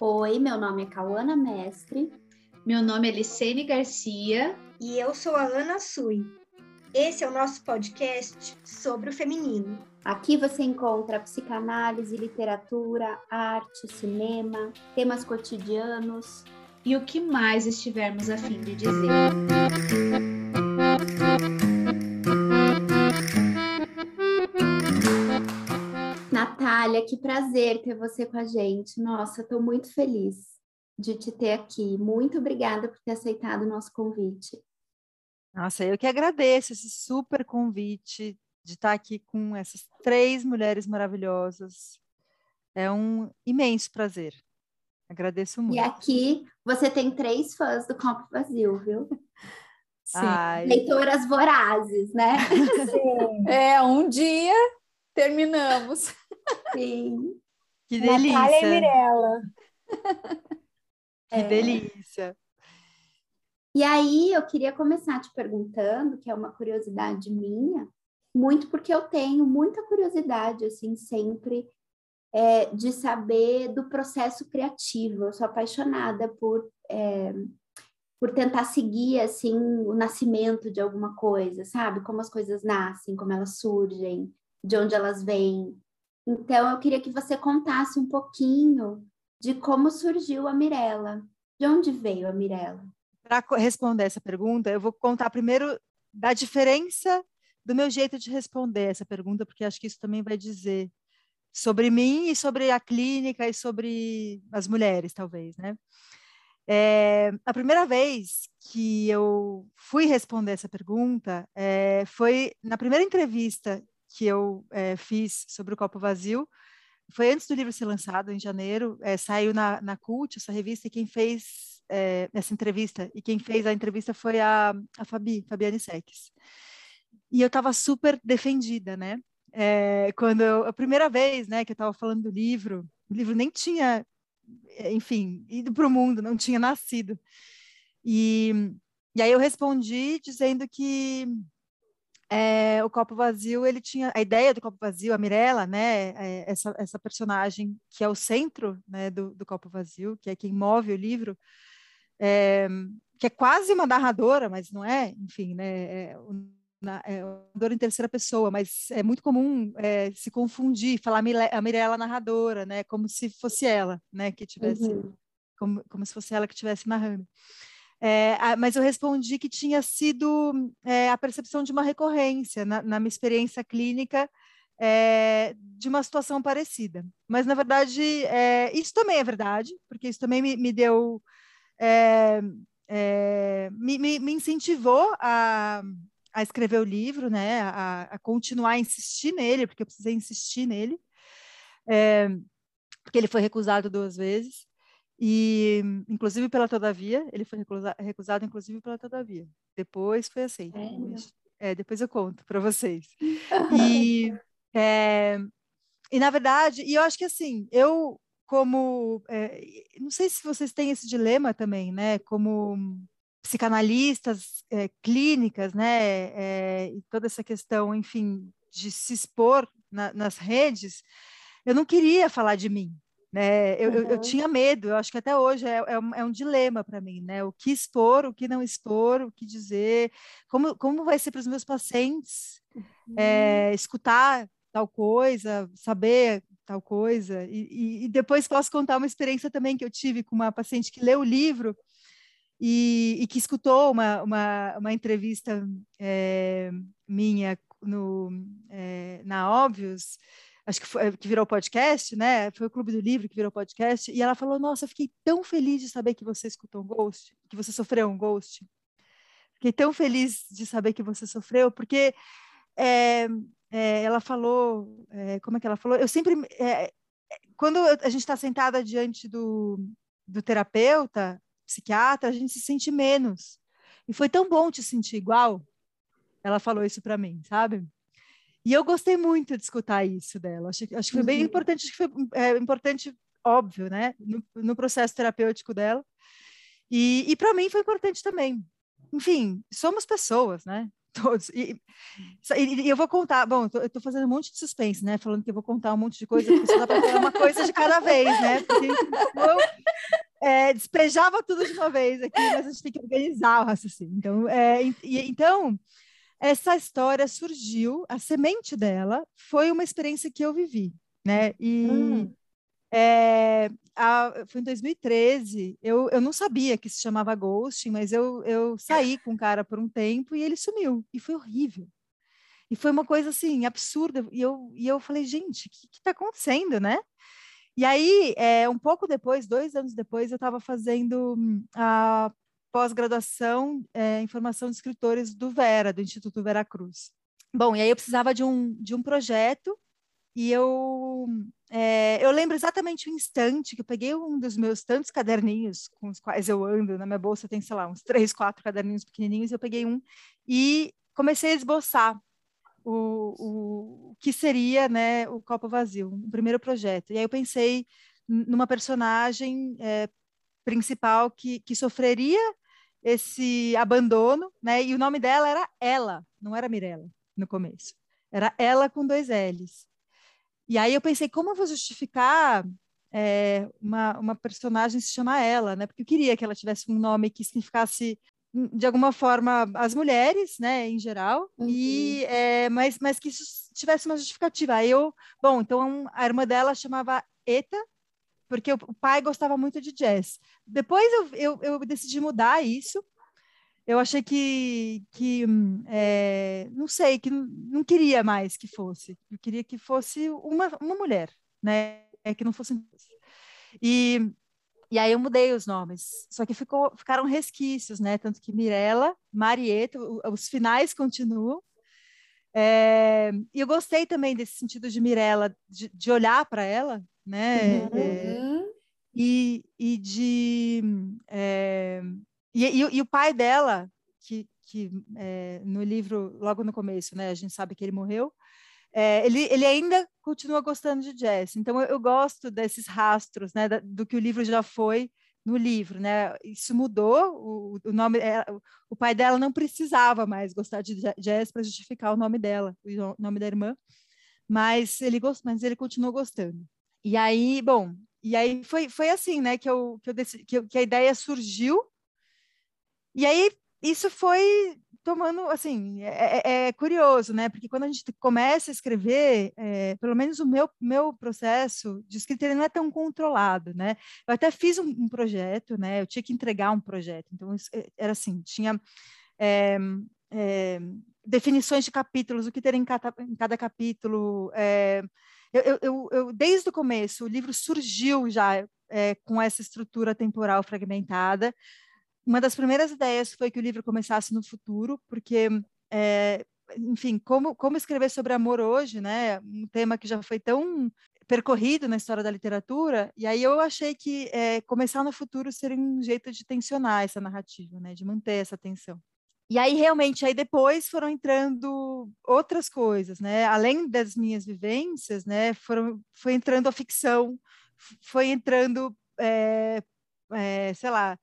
Oi, meu nome é Cauana Mestre. Meu nome é Licene Garcia. E eu sou a Ana Sui. Esse é o nosso podcast sobre o feminino. Aqui você encontra psicanálise, literatura, arte, cinema, temas cotidianos e o que mais estivermos a fim de dizer. Natália, que prazer ter você com a gente. Nossa, estou muito feliz de te ter aqui. Muito obrigada por ter aceitado o nosso convite. Nossa, eu que agradeço esse super convite de estar aqui com essas três mulheres maravilhosas. É um imenso prazer. Agradeço muito. E aqui você tem três fãs do Copo Vazio, viu? Sim. Ai. Leitoras vorazes, né? Sim. É, um dia terminamos. Sim. Que Natália e delícia! Mirella. Que É. delícia! E aí eu queria começar te perguntando, que é uma curiosidade minha, muito porque eu tenho muita curiosidade, assim, sempre é, de saber do processo criativo. Eu sou apaixonada por, é, por tentar seguir, assim, o nascimento de alguma coisa, sabe? Como as coisas nascem, como elas surgem, de onde elas vêm. Então, eu queria que você contasse um pouquinho de como surgiu a Mirella. De onde veio a Mirella? Para responder essa pergunta, eu vou contar primeiro da diferença do meu jeito de responder essa pergunta, porque acho que isso também vai dizer sobre mim e sobre a clínica e sobre as mulheres, talvez, né? É, a primeira vez que eu fui responder essa pergunta é, foi na primeira entrevista que eu é, fiz sobre o copo vazio. Foi antes do livro ser lançado, em janeiro. é, saiu na, na Cult, essa revista, e quem fez é, essa entrevista, e quem fez a entrevista foi a, a Fabi, Fabiane Seques. E eu estava super defendida, né? Quando eu, a primeira vez, né, que eu estava falando do livro, o livro nem tinha, enfim, ido para o mundo, não tinha nascido. E, e aí eu respondi dizendo que é, o copo vazio, ele tinha a ideia do copo vazio, a Mirella, né, é, essa, essa personagem que é o centro né, do, do copo vazio, que é quem move o livro, é, que é quase uma narradora, mas não é, enfim, né, é, na- é uma narradora em terceira pessoa, mas é muito comum é, se confundir, falar a Mirella narradora, né, como se fosse ela, né, que tivesse Uhum. como, como se fosse ela que estivesse narrando. É, mas eu respondi que tinha sido é, a percepção de uma recorrência na, na minha experiência clínica é, de uma situação parecida. Mas, na verdade, é, isso também é verdade, porque isso também me, me deu. é, é, me, me- me incentivou a, a escrever o livro, né, a, a continuar a insistir nele, porque eu precisei insistir nele, porque ele foi recusado duas vezes e inclusive pela Todavia, ele foi recusa- recusado inclusive pela Todavia. Depois foi aceito. Mas, É, depois eu conto para vocês. E, é, e na verdade, e eu acho que assim, eu como, é, não sei se vocês têm esse dilema também, né? Como psicanalistas é, clínicas, né? e toda essa questão, enfim, de se expor na- nas redes, eu não queria falar de mim, né? Eu, eu- eu Uhum. tinha medo, eu acho que até hoje é, é um, é um dilema para mim, né? O que expor, o que não expor, o que dizer, como, como vai ser para os meus pacientes é, escutar tal coisa, saber tal coisa, e, e- e depois posso contar uma experiência também que eu tive com uma paciente que leu o livro e, e que escutou uma, uma, uma entrevista é, minha no, é, na Óbvios, acho que, foi, que virou podcast, né? Foi o Clube do Livro que virou podcast, e ela falou: Nossa, fiquei tão feliz de saber que você escutou um ghost, que você sofreu um ghost. Fiquei tão feliz de saber que você sofreu, porque é, é, ela falou, é, como é que ela falou? Eu sempre, quando a gente está sentada diante do, do terapeuta, psiquiatra, a gente se sente menos. E foi tão bom te sentir igual. Ela falou isso para mim, sabe? E eu gostei muito de escutar isso dela. Acho, acho que foi bem Uhum. importante, acho que foi é, importante, óbvio, né? No, no processo terapêutico dela. E, e para mim foi importante também. Enfim, somos pessoas, né? Todos. E, e- e eu vou contar, bom, eu eu estou fazendo um monte de suspense, né? Falando que eu vou contar um monte de coisa, porque só dá para falar uma coisa de cada vez, né? Porque senão é, despejava tudo de uma vez aqui, mas a gente tem que organizar o raciocínio. Então, é, e, então, essa história surgiu, a semente dela foi uma experiência que eu vivi, né? E hum. é, a, foi em 2013, eu, eu não sabia que se chamava ghosting, mas eu, eu saí com o cara por um tempo e ele sumiu, e foi horrível. E foi uma coisa assim, absurda. E eu, e eu falei, gente, o que está acontecendo, né? E aí, é, um pouco depois, dois anos depois, eu estava fazendo hum, a pós-graduação é, em formação de escritores do Vera, do Instituto Vera Cruz. Bom, e aí eu precisava de um, de um projeto e eu, é, eu lembro exatamente o instante que eu peguei um dos meus tantos caderninhos com os quais eu ando, na minha bolsa tem, sei lá, uns três, quatro caderninhos pequenininhos, eu peguei um e comecei a esboçar o, o que seria né, o Copo Vazio, o primeiro projeto. E aí eu pensei numa personagem é, principal que, que sofreria esse abandono, né? E o nome dela era Ela, não era Mirella no começo. Era Ela com dois L's. E aí eu pensei, como eu vou justificar é, uma, uma personagem se chamar Ela, né? Porque eu queria que ela tivesse um nome que significasse de alguma forma as mulheres, né, em geral, uhum. e é, mas mas que isso tivesse uma justificativa. Aí eu, bom, então a irmã dela chamava Eta, porque o, pai gostava muito de jazz. Depois eu, eu, eu decidi mudar isso. Eu achei que que é, não sei que não, não queria mais que fosse. Eu queria que fosse uma uma mulher, né, é que não fosse e e aí eu mudei os nomes, só que ficou, ficaram resquícios, né? Tanto que Mirella, Marieta, os finais continuam. É, e eu gostei também desse sentido de Mirella, de, de olhar para ela, né? Uhum. É, e, e de é, e, e, e, o pai dela, que, que é, no livro logo no começo, né? A gente sabe que ele morreu é, ele, ele ainda continua gostando de jazz. Então, eu, eu gosto desses rastros, né, da, do que o livro já foi no livro, né? Isso mudou. O, o nome, é, o pai dela não precisava mais gostar de jazz para justificar o nome dela, o nome da irmã, mas ele gost, mas ele continuou gostando. E aí, bom, e aí foi, foi assim, né, que eu que eu decidi, que, eu, que a ideia surgiu. E aí isso foi tomando, assim, é, é, é, curioso, né? Porque quando a gente começa a escrever, é, pelo menos o meu, meu processo de escrita ele não é tão controlado, né? Eu até fiz um, um projeto, né? Eu tinha que entregar um projeto, então é, era assim, tinha é, definições de capítulos, o que ter em cada, em cada capítulo. Eu, eu, eu, desde o começo, o livro surgiu já com essa estrutura temporal fragmentada, uma das primeiras ideias foi que o livro começasse no futuro, porque, é, enfim, como, como escrever sobre amor hoje, né? Um tema que já foi tão percorrido na história da literatura, e aí eu achei que é, começar no futuro seria um jeito de tensionar essa narrativa, né? De manter essa tensão. E aí, realmente, aí depois foram entrando outras coisas, né? Além das minhas vivências, né? Foram, foi entrando a ficção, foi entrando, é, é, sei lá,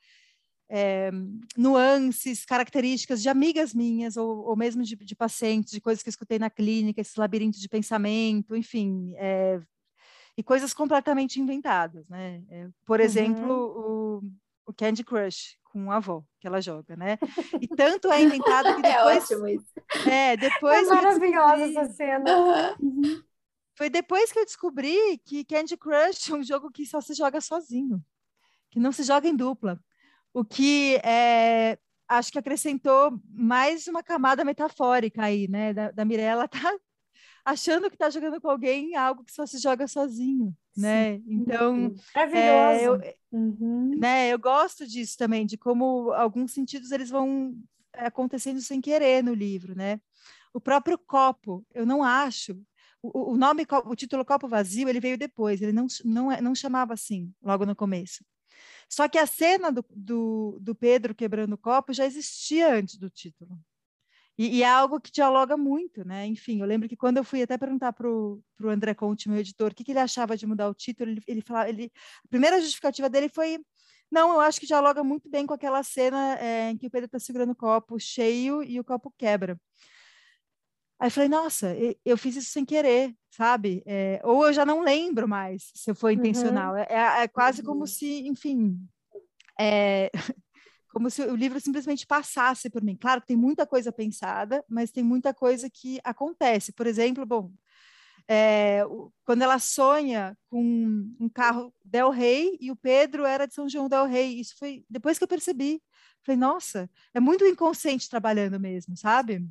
é, nuances, características de amigas minhas, ou, ou mesmo de, de, pacientes, de coisas que eu escutei na clínica, esse labirinto de pensamento, enfim, e coisas completamente inventadas, né? Por uhum. exemplo, o, o Candy Crush com a avó que ela joga, né? E tanto é inventado que depois... é ótimo isso. É, depois... É maravilhosa essa cena. Uhum. Foi depois que eu descobri que Candy Crush é um jogo que só se joga sozinho, que não se joga em dupla o que é, acho que acrescentou mais uma camada metafórica aí, né? Da, da Mirella tá achando que está jogando com alguém algo que só se joga sozinho, né? Sim. Então, é, eu, uhum. né? Eu gosto disso também, de como alguns sentidos eles vão acontecendo sem querer no livro, né? O próprio copo, eu não acho. O, o nome, o título Copo Vazio, ele veio depois. Ele não não é, não chamava assim logo no começo. Só que a cena do, do, do Pedro quebrando o copo já existia antes do título. E, e, é algo que dialoga muito, né? Enfim, eu lembro que quando eu fui até perguntar para o André Conte, meu editor, o que, que, ele achava de mudar o título, ele, ele falava, ele, a primeira justificativa dele foi, não, eu acho que dialoga muito bem com aquela cena é, em que o Pedro está segurando o copo cheio e o copo quebra. Aí eu falei, nossa, eu fiz isso sem querer, sabe? É, ou eu já não lembro mais se foi intencional. Uhum. É, é, quase como uhum. se, enfim, é, como se o livro simplesmente passasse por mim. Claro que tem muita coisa pensada, mas tem muita coisa que acontece. Por exemplo, bom, é, quando ela sonha com um carro Del Rey e o Pedro era de São João Del Rey, isso foi depois que eu percebi. Falei, nossa, é muito inconsciente trabalhando mesmo, sabe?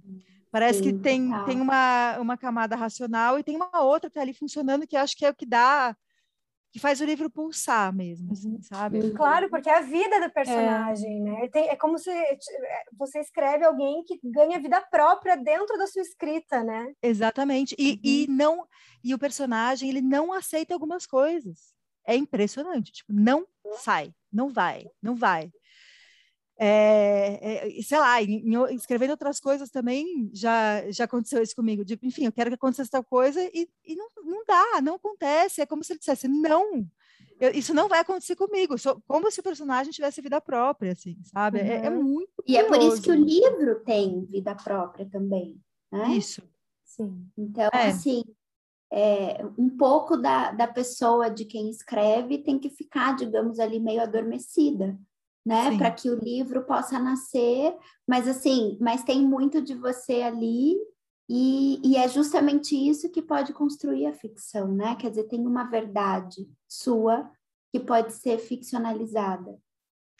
Parece Sim, que tem, tem uma, uma camada racional e tem uma outra que está ali funcionando que acho que é o que dá que faz o livro pulsar mesmo, assim, uhum. sabe? Claro, porque é a vida do personagem, é. né? Tem, é como se é, você escreve alguém que ganha vida própria dentro da sua escrita, né? Exatamente. E, uhum. e não e o personagem ele não aceita algumas coisas. É impressionante. Tipo, não sai, não vai, não vai. É, é, sei lá, em, em, escrevendo outras coisas também já, já aconteceu isso comigo. De, enfim, eu quero que aconteça tal coisa e, e não, não dá, não acontece. É como se ele dissesse, não, eu, isso não vai acontecer comigo. Sou, como se o personagem tivesse vida própria, assim, sabe? Uhum. É, é, muito. E curioso. é por isso que o livro tem vida própria também. Né? Isso. Sim. Então, é. assim, é, um pouco da, da pessoa de quem escreve tem que ficar, digamos, ali meio adormecida né? Para que o livro possa nascer, mas assim, mas tem muito de você ali e, e, é justamente isso que pode construir a ficção, né? Quer dizer, tem uma verdade sua que pode ser ficcionalizada.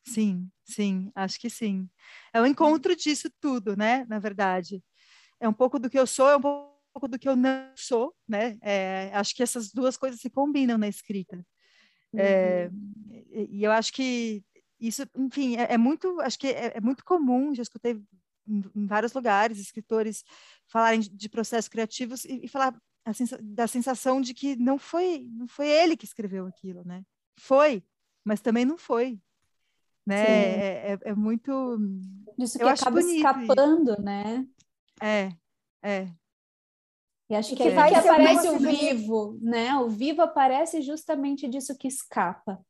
Sim, sim, acho que sim. É o encontro disso tudo, né? Na verdade, é um pouco do que eu sou, é um pouco do que eu não sou, né? É, acho que essas duas coisas se combinam na escrita. É, uhum. É, e eu acho que isso, enfim, é, é muito, acho que é, é, muito comum, já escutei em, em, vários lugares escritores falarem de, de processos criativos e, e falar sens da sensação de que não foi, não foi ele que escreveu aquilo, né? Foi, mas também não foi, né? É, é, é, muito. Disso que acaba escapando, isso. né? É, é. E acho que, que, é, que aparece o vivo, né? O vivo aparece justamente disso que escapa.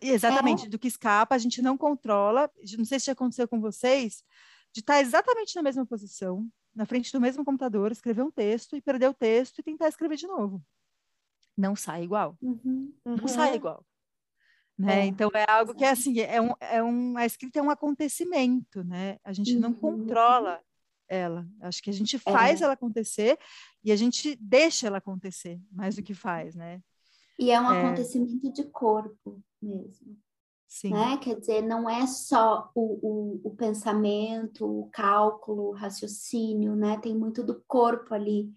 Exatamente, é. do que escapa, a gente não controla. Não sei se já aconteceu com vocês, de estar exatamente na mesma posição, na frente do mesmo computador, escrever um texto e perder o texto e tentar escrever de novo. Não sai igual. Uhum, uhum. Não sai igual. Né? É. Então é algo que é assim, é um, é um, a escrita é um acontecimento, né? A gente não uhum. controla ela. Acho que a gente faz é. ela acontecer e a gente deixa ela acontecer mais do que faz, né? E é um é... acontecimento de corpo mesmo. Sim. Né? Quer dizer, não é só o, o, o, pensamento, o cálculo, o raciocínio, né? Tem muito do corpo ali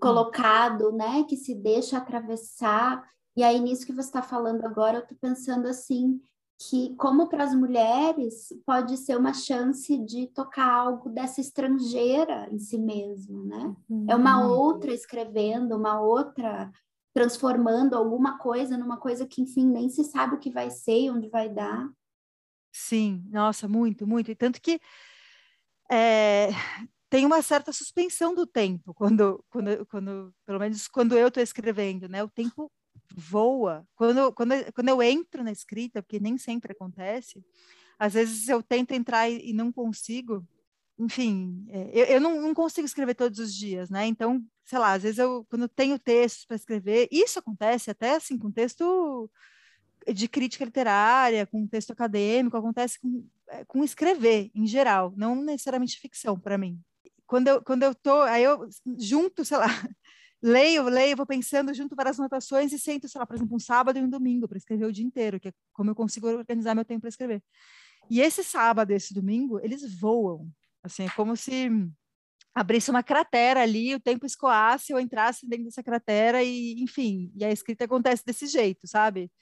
colocado, né? Que se deixa atravessar. E aí, nisso que você está falando agora, eu estou pensando assim, que como para as mulheres pode ser uma chance de tocar algo dessa estrangeira em si mesmo, né? Uhum. É uma outra escrevendo, uma outra transformando alguma coisa numa coisa que, enfim, nem se sabe o que vai ser e onde vai dar. Sim, nossa, muito, muito. E tanto que é, tem uma certa suspensão do tempo quando, quando, quando pelo menos quando eu estou escrevendo, né? O tempo voa. Quando, quando, quando eu entro na escrita, porque nem sempre acontece, às vezes eu tento entrar e, e não consigo, enfim, é, eu, eu não, não, consigo escrever todos os dias, né? Então, sei lá, às vezes eu, quando eu tenho textos para escrever, isso acontece até assim, com texto de crítica literária, com texto acadêmico, acontece com, é, com escrever em geral, não necessariamente ficção para mim. Quando eu, quando eu tô, aí eu junto, sei lá, leio, leio, vou pensando junto várias anotações e sento, sei lá, por exemplo, um sábado e um domingo para escrever o dia inteiro, que é como eu consigo organizar meu tempo para escrever. E esse sábado, esse domingo, eles voam, Assim, é como se abrisse uma cratera ali, o tempo escoasse, eu entrasse dentro dessa cratera e, enfim, e a escrita acontece desse jeito, sabe?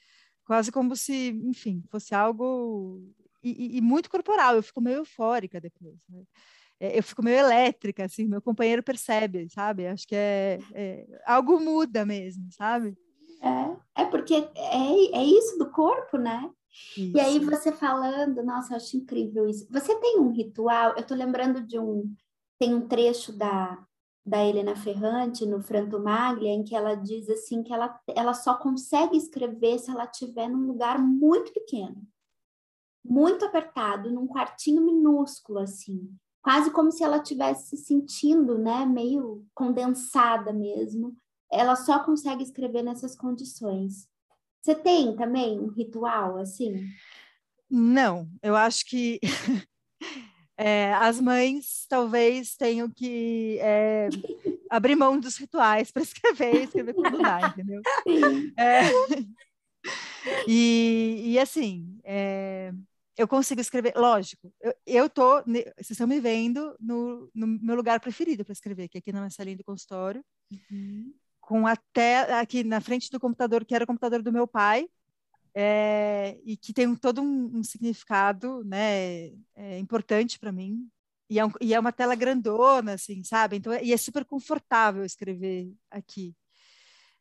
Quase como se, enfim, fosse algo e, e, e muito corporal. Eu fico meio eufórica depois. Né? É, eu fico meio elétrica, assim, meu companheiro percebe, sabe? Acho que é, é algo muda mesmo, sabe? É, é porque é, é isso do corpo, né? Isso. E aí você falando, nossa, eu acho incrível isso. Você tem um ritual? Eu tô lembrando de um tem um trecho da da Helena Ferrante no Franto Maglia em que ela diz assim que ela ela só consegue escrever se ela estiver num lugar muito pequeno. Muito apertado, num quartinho minúsculo assim, quase como se ela estivesse se sentindo, né, meio condensada mesmo. Ela só consegue escrever nessas condições. Você tem também um ritual assim? Não, eu acho que é, as mães talvez tenham que é, abrir mão dos rituais para escrever, escrever quando dá, entendeu? É, e, e, assim, é, eu consigo escrever, lógico, eu, eu tô, vocês estão me vendo no, no meu lugar preferido para escrever, que é aqui na salinha do consultório, uhum. Com até aqui na frente do computador, que era o computador do meu pai, é, e que tem todo um, um significado né, é, importante para mim. E é, um, e é, uma tela grandona, assim, sabe? Então, e é super confortável escrever aqui.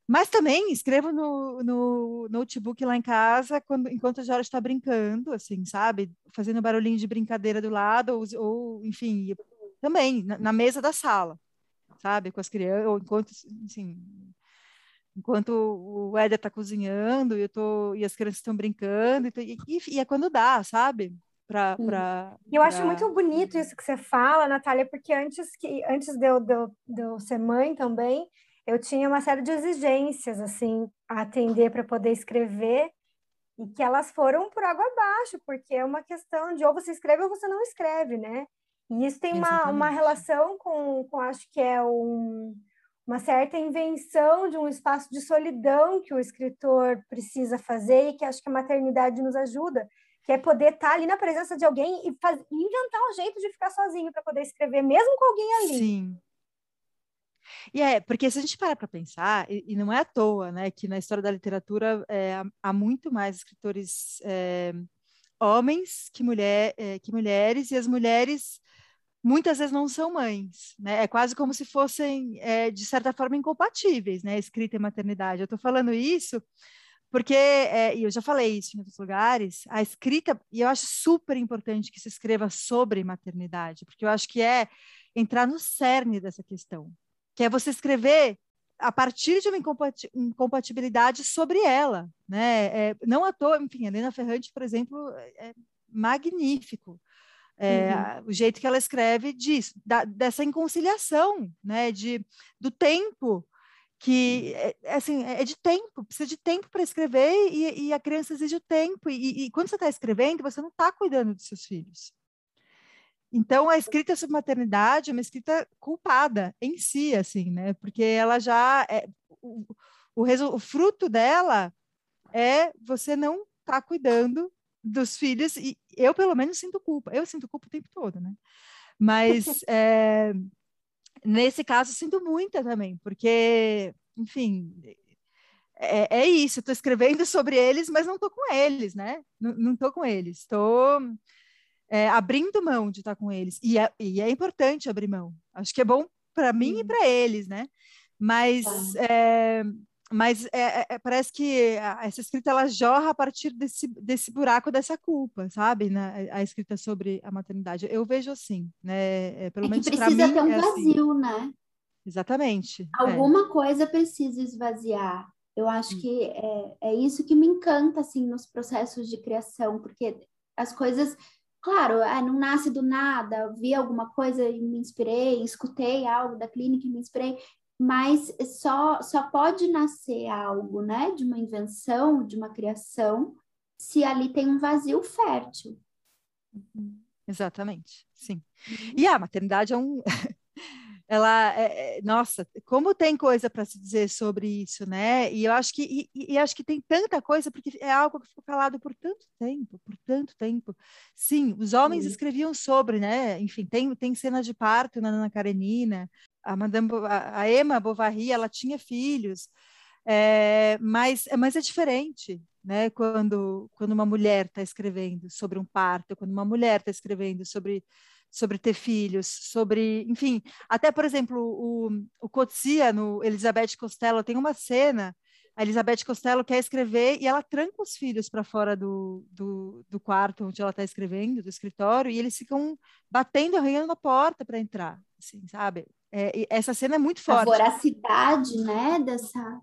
Mas também escrevo no, no notebook lá em casa quando, enquanto a Jora está brincando, assim, sabe? Fazendo barulhinho de brincadeira do lado, ou, ou enfim, também na, na, mesa da sala, sabe? Com as crianças, ou enquanto, assim, enquanto o Éder está cozinhando e, eu tô, e as crianças estão brincando, e, e, e, é quando dá, sabe? Pra, pra, eu pra... acho muito bonito isso que você fala, Natália, porque antes, que, antes de, eu, de, eu, de eu ser mãe também, eu tinha uma série de exigências assim a atender para poder escrever e que elas foram por água abaixo, porque é uma questão de ou você escreve ou você não escreve, né? E isso tem uma, uma relação com, com, acho que é um, uma certa invenção de um espaço de solidão que o escritor precisa fazer e que acho que a maternidade nos ajuda, que é poder estar ali na presença de alguém e faz, inventar um jeito de ficar sozinho para poder escrever, mesmo com alguém ali. Sim. E é, porque se a gente parar para pensar, e, e, não é à toa, né, que na história da literatura é, há muito mais escritores é, homens que, mulher, é, que mulheres, e as mulheres muitas vezes não são mães, né? É quase como se fossem, é, de certa forma, incompatíveis, né? Escrita e maternidade. Eu estou falando isso porque, é, e eu já falei isso em outros lugares, a escrita, e eu acho super importante que se escreva sobre maternidade, porque eu acho que é entrar no cerne dessa questão, que é você escrever a partir de uma incompatibilidade sobre ela, né? É, não à toa, enfim, Helena Ferrante, por exemplo, é magnífico é, uhum. O jeito que ela escreve diz, da, dessa inconciliação, né, de, do tempo, que é, é assim, é de tempo, precisa de tempo para escrever e, e, a criança exige o tempo. E, e quando você está escrevendo, você não está cuidando dos seus filhos. Então, a escrita sobre maternidade é uma escrita culpada em si, assim, né? Porque ela já é, o, o, o fruto dela é você não estar tá cuidando dos filhos, e eu, pelo menos, sinto culpa. Eu sinto culpa o tempo todo, né? Mas, é, nesse caso, sinto muita também, porque, enfim, é, é isso. Estou escrevendo sobre eles, mas não estou com eles, né? Não estou com eles. Estou é, abrindo mão de estar com eles. E é, e é importante abrir mão. Acho que é bom para mim e para eles, né? Mas é, mas é, é, é, parece que essa escrita ela jorra a partir desse, desse buraco dessa culpa, sabe? Na, a escrita sobre a maternidade. Eu vejo assim, né? É, pelo é menos para mim. Precisa ter um é assim. vazio, assim. né? Exatamente. Alguma coisa precisa esvaziar. Eu acho hum. que é, é isso que me encanta assim nos processos de criação, porque as coisas, claro, ah, não nasce do nada. Vi alguma coisa e me inspirei, escutei algo da clínica e me inspirei mas só, só pode nascer algo, né, de uma invenção, de uma criação, se ali tem um vazio fértil. Uhum. Exatamente, sim. Uhum. E a maternidade é um. ela é, é, nossa, como tem coisa para se dizer sobre isso, né? E eu acho que e, e, acho que tem tanta coisa porque é algo que ficou calado por tanto tempo, por tanto tempo. Sim, os homens escreviam sobre, né? Enfim, tem tem cena de parto na Ana Karenina, a Madame a Emma Bovary, ela tinha filhos, é, mas, mas é diferente, né? Quando, quando uma mulher está escrevendo sobre um parto, quando uma mulher está escrevendo sobre sobre ter filhos, sobre, enfim, até por exemplo o, o no Elizabeth Costello tem uma cena a Elizabeth Costello quer escrever e ela tranca os filhos para fora do, do, do, quarto onde ela está escrevendo, do escritório, e eles ficam batendo, arranhando na porta para entrar, assim, sabe? É, essa cena é muito forte. A voracidade, né, dessa...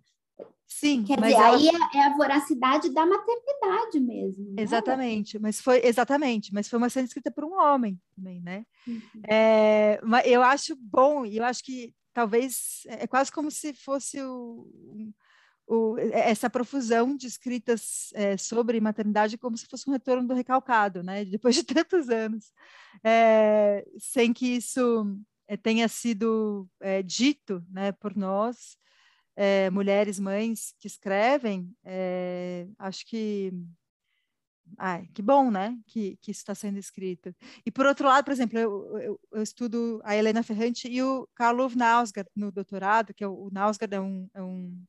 Sim, Quer dizer, ela... aí é, é, a voracidade da maternidade mesmo. Né? Exatamente, mas foi exatamente, mas foi uma cena escrita por um homem também, né? Uhum. É, eu acho bom, e eu acho que talvez é quase como se fosse o, o, essa profusão de escritas é, sobre maternidade como se fosse um retorno do recalcado, né? Depois de tantos anos, é, sem que isso é, tenha sido é, dito, né, por nós, é, mulheres, mães que escrevem, é, acho que Ai, que bom, né, que, que isso está sendo escrito. E por outro lado, por exemplo, eu, eu, eu estudo a Helena Ferrante e o Karlov Nausgaard no doutorado, que é o, o Nausgaard é um, é um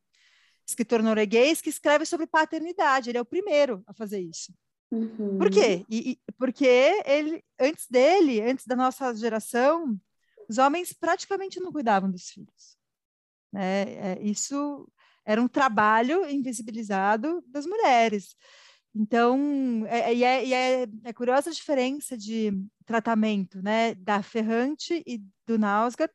escritor norueguês que escreve sobre paternidade. Ele é o primeiro a fazer isso. Uhum. Por quê? E, e, porque ele, antes dele, antes da nossa geração, os homens praticamente não cuidavam dos filhos. Né? É, isso era um trabalho invisibilizado das mulheres. Então, é, é, é, é, é, curiosa a diferença de tratamento né, da Ferrante e do Nausgaard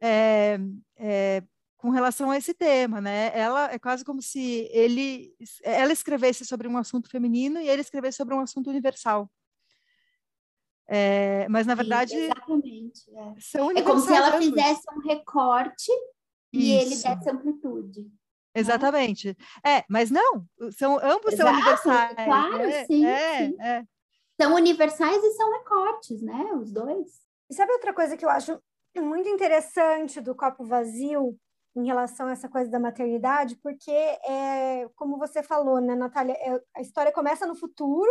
é, é, com relação a esse tema. Né? Ela é quase como se ele, ela escrevesse sobre um assunto feminino e ele escrevesse sobre um assunto universal. Mas, na verdade, Sim, exatamente, são É como se ela fizesse um recorte e Isso. ele desse amplitude. Exatamente. É, mas não, são ambos Exato, são universais. Claro, né? sim, é, sim. É. São universais e são recortes, né? Os dois. E sabe outra coisa que eu acho muito interessante do copo vazio em relação a essa coisa da maternidade? Porque, é, como você falou, né, Natália, é, a história começa no futuro,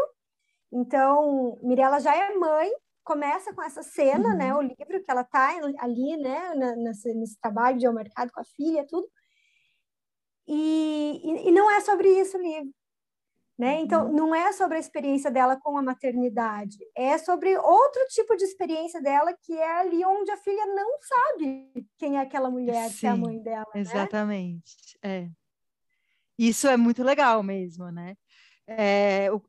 então Mirella já é mãe, começa com essa cena, né, uhum. né, o livro que ela está ali, né, nesse, nesse trabalho de ao mercado com a filha, tudo, e, e, e não é sobre isso o livro. Né? Então, uhum. não é sobre a experiência dela com a maternidade, é sobre outro tipo de experiência dela, que é ali onde a filha não sabe quem é aquela mulher Sim, que é a mãe dela. Né? Exatamente. Né? É. Isso é muito legal mesmo, né? É, o,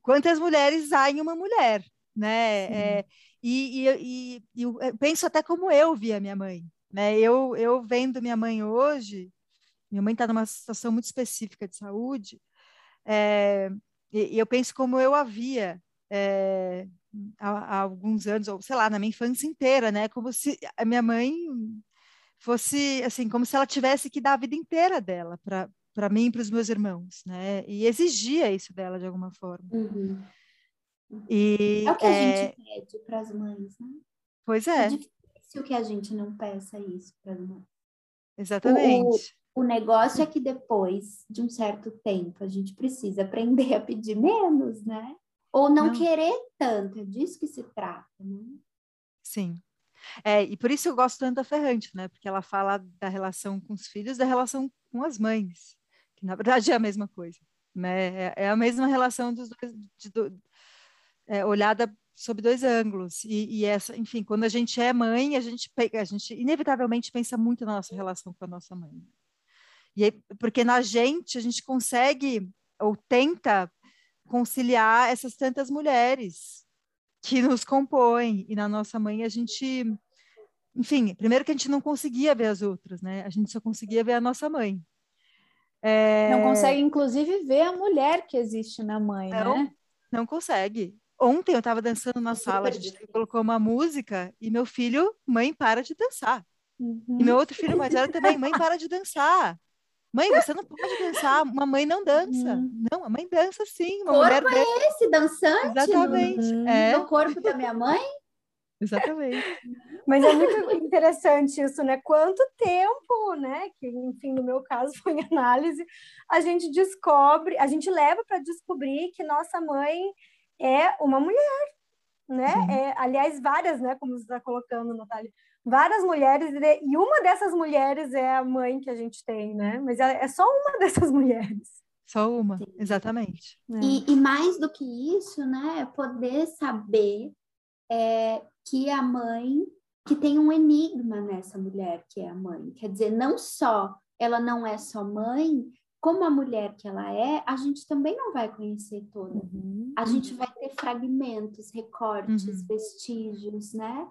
quantas mulheres há em uma mulher, né? É, e, e, e, eu penso até como eu vi a minha mãe, né? Eu, eu vendo minha mãe hoje, minha mãe está numa situação muito específica de saúde, é, e, e, eu penso como eu havia é, há, há, alguns anos, ou sei lá, na minha infância inteira, né? Como se a minha mãe fosse, assim, como se ela tivesse que dar a vida inteira dela para para mim e para os meus irmãos, né? E exigia isso dela de alguma forma. Uhum. E, é o que a é... gente pede para as mães, né? Pois é. É difícil que a gente não peça isso para as mães. Exatamente. O negócio é que depois de um certo tempo a gente precisa aprender a pedir menos, né? Ou não, não. querer tanto, é disso que se trata, né? Sim. É, e por isso eu gosto tanto da Ferrante, né? Porque ela fala da relação com os filhos, da relação com as mães, que na verdade é a mesma coisa, né? É, é a mesma relação dos dois, de, de, é, olhada sob dois ângulos. E, e, essa, enfim, quando a gente é mãe, a gente, a gente inevitavelmente pensa muito na nossa relação com a nossa mãe. E aí, porque na gente a gente consegue ou tenta conciliar essas tantas mulheres que nos compõem e na nossa mãe a gente enfim, primeiro que a gente não conseguia ver as outras, né? A gente só conseguia ver a nossa mãe. É... Não consegue, inclusive, ver a mulher que existe na mãe, não, né? Não consegue. Ontem eu estava dançando na sala, a gente colocou uma música e meu filho, mãe, para de dançar. Uhum. E meu outro filho mais velho também, mãe, para de dançar. Mãe, você não pode dançar, uma mãe não dança. Uhum. Não, a mãe dança sim. Uma corpo mulher é esse, dançante? Exatamente. No, é. no corpo da minha mãe? Exatamente. Mas é muito interessante isso, né? Quanto tempo, né? Que, enfim, no meu caso foi em análise, a gente descobre, a gente leva para descobrir que nossa mãe é uma mulher, né? É, aliás, várias, né? Como você está colocando, Natália, várias mulheres, e uma dessas mulheres é a mãe que a gente tem, né? Mas é só uma dessas mulheres. Só uma, Sim. exatamente. É. E, e, mais do que isso, né? É poder saber é, que a mãe, que tem um enigma nessa mulher que é a mãe. Quer dizer, não só ela não é só mãe, como a mulher que ela é, a gente também não vai conhecer toda. Uhum. A gente vai ter fragmentos, recortes, uhum. vestígios, né?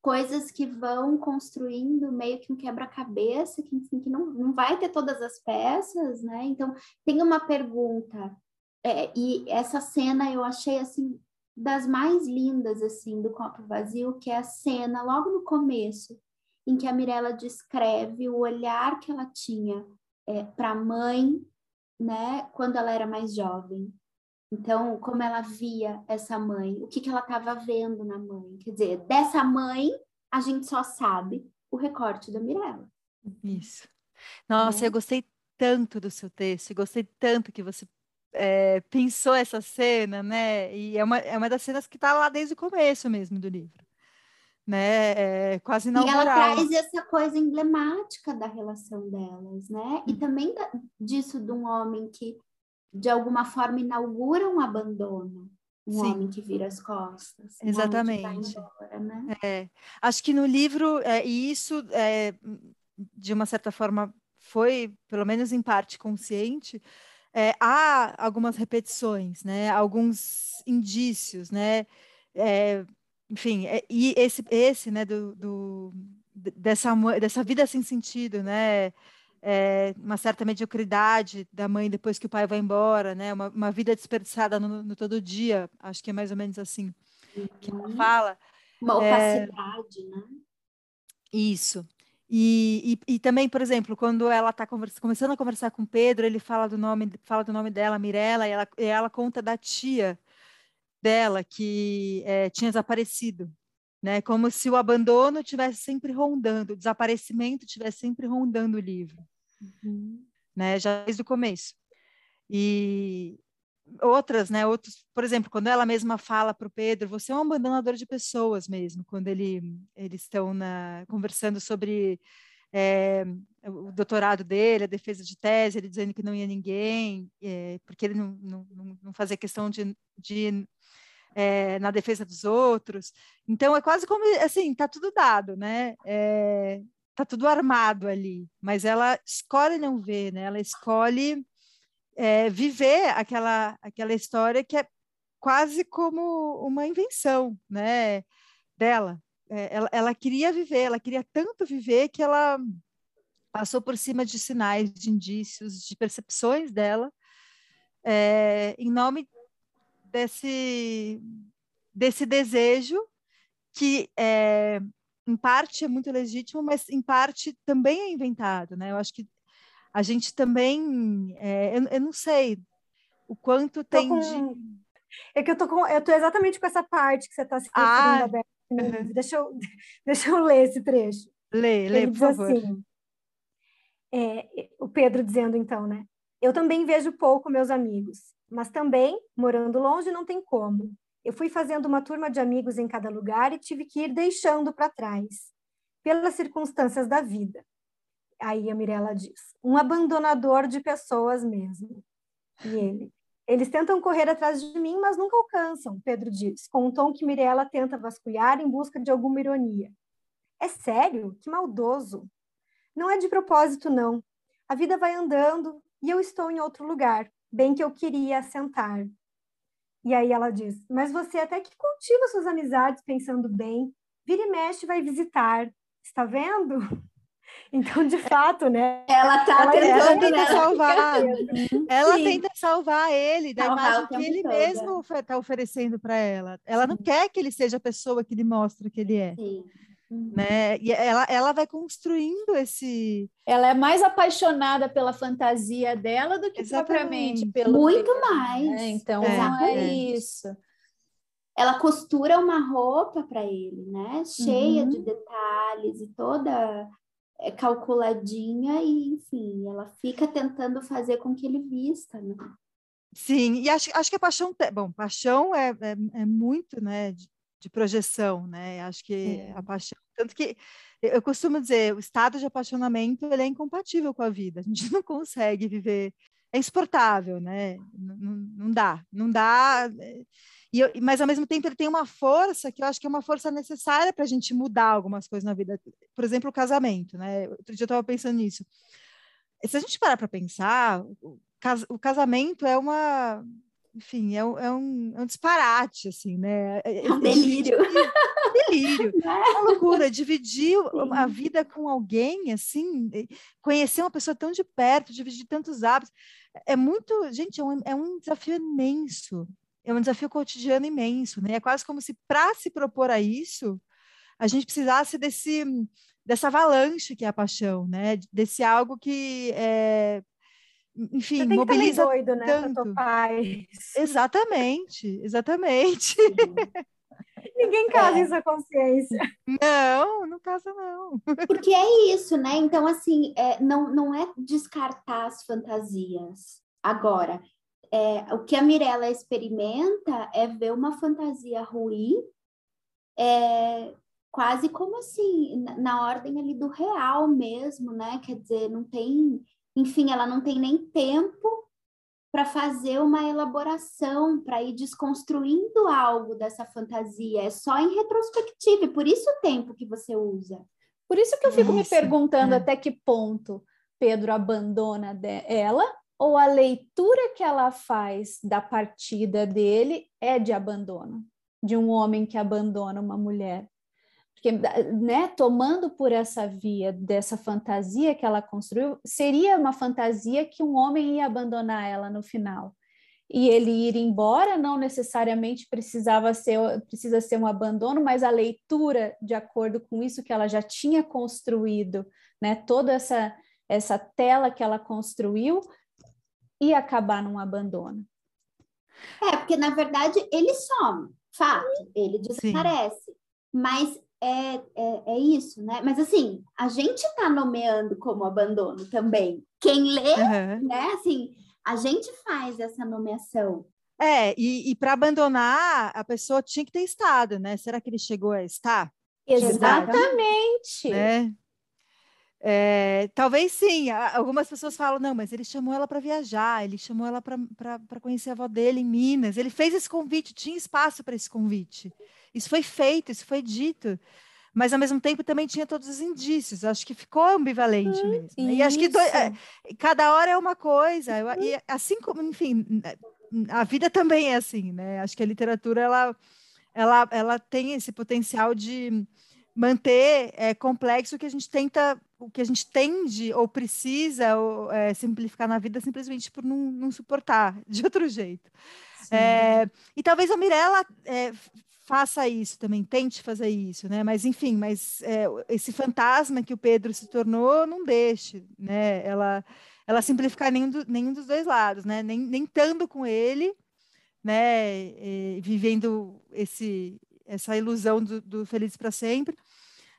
coisas que vão construindo meio que um quebra-cabeça, que, enfim, que não, não vai ter todas as peças, né? Então, tem uma pergunta, é, e essa cena eu achei, assim, das mais lindas, assim, do Copo Vazio, que é a cena logo no começo, em que a Mirella descreve o olhar que ela tinha é, para a mãe, né, quando ela era mais jovem. Então, como ela via essa mãe, o que, que ela estava vendo na mãe. Quer dizer, dessa mãe, a gente só sabe o recorte da Mirella. Isso. Nossa, né? eu gostei tanto do seu texto, gostei tanto que você é, pensou essa cena, né? E é uma, é uma das cenas que está lá desde o começo mesmo do livro. Né, é quase inaugural. E ela traz essa coisa emblemática da relação delas, né? E hum. também da, disso de um homem que, de alguma forma, inaugura um abandono. Um Sim. homem que vira as costas. Exatamente. Embora, né? é. Acho que no livro, é, e isso, é, de uma certa forma, foi, pelo menos em parte, consciente, é, há algumas repetições, né? Alguns indícios, né? É, enfim, é, e esse, esse, né? Do, do, dessa dessa vida sem sentido, né? É, uma certa mediocridade da mãe depois que o pai vai embora, né? Uma, uma vida desperdiçada no, no, todo dia, acho que é mais ou menos assim uhum. que ela uhum. fala. Uma é, opacidade, né? Isso. E, e, e, também, por exemplo, quando ela está começando a conversar com Pedro, ele fala do nome, fala do nome dela, Mirella, e ela, e ela conta da tia dela que é, tinha desaparecido, né? Como se o abandono tivesse sempre rondando, o desaparecimento tivesse sempre rondando o livro, uhum. né? Já desde o começo. E, outras, né? Outros, por exemplo, quando ela mesma fala para o Pedro, você é um abandonador de pessoas mesmo, quando ele, eles estão na, conversando sobre é, o doutorado dele, a defesa de tese, ele dizendo que não ia ninguém, é, porque ele não, não, não fazia questão de, de é, na defesa dos outros. Então é quase como assim, tá tudo dado, né? É, tá tudo armado ali, mas ela escolhe não ver, né? Ela escolhe é, viver aquela, aquela história que é quase como uma invenção né, dela. É, ela, ela queria viver, ela queria tanto viver que ela passou por cima de sinais, de indícios, de percepções dela, é, em nome desse, desse desejo que é, em parte é muito legítimo, mas em parte também é inventado, né? Eu acho que a gente também, é, eu, eu, não sei o quanto tem com... de... É que eu tô com, eu tô exatamente com essa parte que você está se referindo, ah, uhum. deixa, eu, deixa eu ler esse trecho. Lê, lê, por favor. Assim, é, o Pedro dizendo então, né? Eu também vejo pouco meus amigos, mas também, morando longe, não tem como. Eu fui fazendo uma turma de amigos em cada lugar e tive que ir deixando para trás, pelas circunstâncias da vida. Aí a Mirella diz: um abandonador de pessoas mesmo. E ele: eles tentam correr atrás de mim, mas nunca alcançam, Pedro diz, com um tom que Mirella tenta vasculhar em busca de alguma ironia. É sério? Que maldoso. Não é de propósito, não. A vida vai andando e eu estou em outro lugar, bem que eu queria assentar. E aí ela diz: Mas você até que cultiva suas amizades pensando bem, vira e mexe vai visitar. Está vendo? Então, de fato, né? Ela tá ela, tentando ela tenta né? salvar. ela Sim. tenta salvar ele da Salvar imagem que ele todo. mesmo está oferecendo para ela. Ela Sim. não quer que ele seja a pessoa que ele mostra que ele é. Sim. Né? E ela, ela vai construindo esse. Ela é mais apaixonada pela fantasia dela do que Exatamente. propriamente pelo. Muito né? mais. Né? Então é, é isso. Ela costura uma roupa para ele, né? Cheia uhum. de detalhes e toda é calculadinha e, enfim, ela fica tentando fazer com que ele vista, né? Sim, e acho, acho que a paixão, bom, paixão é, é, é muito, né, de, de, projeção, né? Acho que é. a paixão, tanto que eu costumo dizer, o estado de apaixonamento ele é incompatível com a vida. A gente não consegue viver, é insuportável, né? Não, não, não dá, não dá. Eu, mas ao mesmo tempo ele tem uma força que eu acho que é uma força necessária para a gente mudar algumas coisas na vida. Por exemplo, o casamento, né? Outro dia eu estava pensando nisso. Se a gente parar para pensar, o, cas o casamento é uma enfim, é um, é um, é um disparate, assim, né? É, é um delírio. delírio. É uma loucura. Dividir Sim. a vida com alguém, assim, conhecer uma pessoa tão de perto, dividir tantos hábitos, é muito, gente, é um, é um desafio imenso é um desafio cotidiano imenso, né? É quase como se para se propor a isso, a gente precisasse desse dessa avalanche que é a paixão, né? Desse algo que é, enfim, Você tem mobiliza que doido, né, tanto. pai. Exatamente, exatamente. Ninguém casa é. em sua consciência. Não, não casa não. Porque é isso, né? Então, assim, é, não, não é descartar as fantasias. Agora, é, o que a Mirella experimenta é ver uma fantasia ruim, é, quase como assim, na, na ordem ali do real mesmo, né? Quer dizer, não tem, enfim, ela não tem nem tempo para fazer uma elaboração, para ir desconstruindo algo dessa fantasia. É só em retrospectiva, e por isso o tempo que você usa. Por isso que eu fico me perguntando é. até que ponto Pedro abandona ela ou a leitura que ela faz da partida dele é de abandono, de um homem que abandona uma mulher. Porque, né, tomando por essa via dessa fantasia que ela construiu, seria uma fantasia que um homem ia abandonar ela no final. E ele ir embora não necessariamente precisava ser precisa ser um abandono, mas a leitura de acordo com isso que ela já tinha construído, né, toda essa essa tela que ela construiu ia acabar num abandono. É, porque na verdade ele some, fato, ele desaparece. Sim. Mas é, é, é, isso, né? Mas assim, a gente está nomeando como abandono também. Quem lê, uhum. né? Assim, a gente faz essa nomeação. É, e, e para abandonar, a pessoa tinha que ter estado, né? Será que ele chegou a estar? Exatamente. Né? É, talvez sim, algumas pessoas falam, não, mas ele chamou ela para viajar, ele chamou ela para conhecer a avó dele em Minas, ele fez esse convite, tinha espaço para esse convite. Isso foi feito, isso foi dito. Mas ao mesmo tempo também tinha todos os indícios. Acho que ficou ambivalente hum, mesmo. Né? E acho que do, é, cada hora é uma coisa. Eu, e assim como, enfim, a vida também é assim, né? Acho que a literatura ela, ela, ela tem esse potencial de manter é, complexo o que a gente tenta, o que a gente tende ou precisa ou, é, simplificar na vida simplesmente por não, não suportar de outro jeito. É, e talvez a Mirella é, faça isso também, tente fazer isso, né? Mas enfim, mas é, esse fantasma que o Pedro se tornou, não deixe, né? Ela, ela simplificar nenhum, do, nenhum dos dois lados, né? Nem, nem estando com ele, né? E, vivendo esse, essa ilusão do, do feliz para sempre,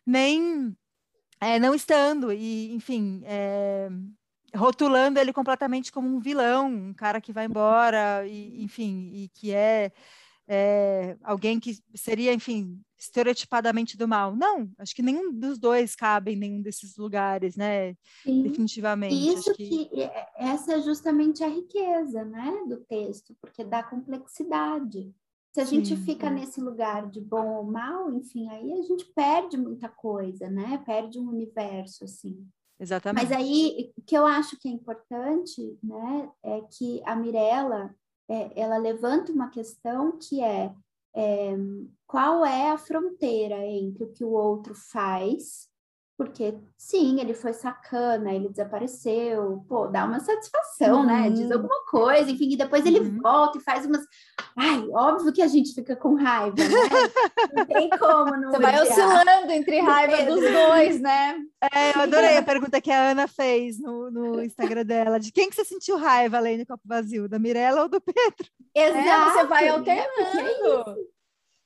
nem é, não estando e, enfim, é, rotulando ele completamente como um vilão, um cara que vai embora, e, enfim, e que é é, alguém que seria, enfim, estereotipadamente do mal. Não, acho que nenhum dos dois cabe em nenhum desses lugares, né? Sim. Definitivamente. Isso que... que... essa é justamente a riqueza, né, do texto, porque dá complexidade. Se a Sim, gente fica é. nesse lugar de bom ou mal, enfim, aí a gente perde muita coisa, né? Perde um universo, assim. Exatamente. Mas aí, o que eu acho que é importante, né, é que a Mirella, é, ela levanta uma questão que é, é qual é a fronteira entre o que o outro faz porque, sim, ele foi sacana, ele desapareceu, pô, dá uma satisfação, uhum. né? Diz uhum. alguma coisa, enfim, e depois ele uhum. volta e faz umas. Ai, óbvio que a gente fica com raiva, né? Não tem como não. Você vai oscilando entre raiva dos dois, né? É, eu adorei a pergunta que a Ana fez no, no Instagram dela: de quem que você sentiu raiva além do copo vazio? Da Mirella ou do Pedro? Exato. É, você vai alternando.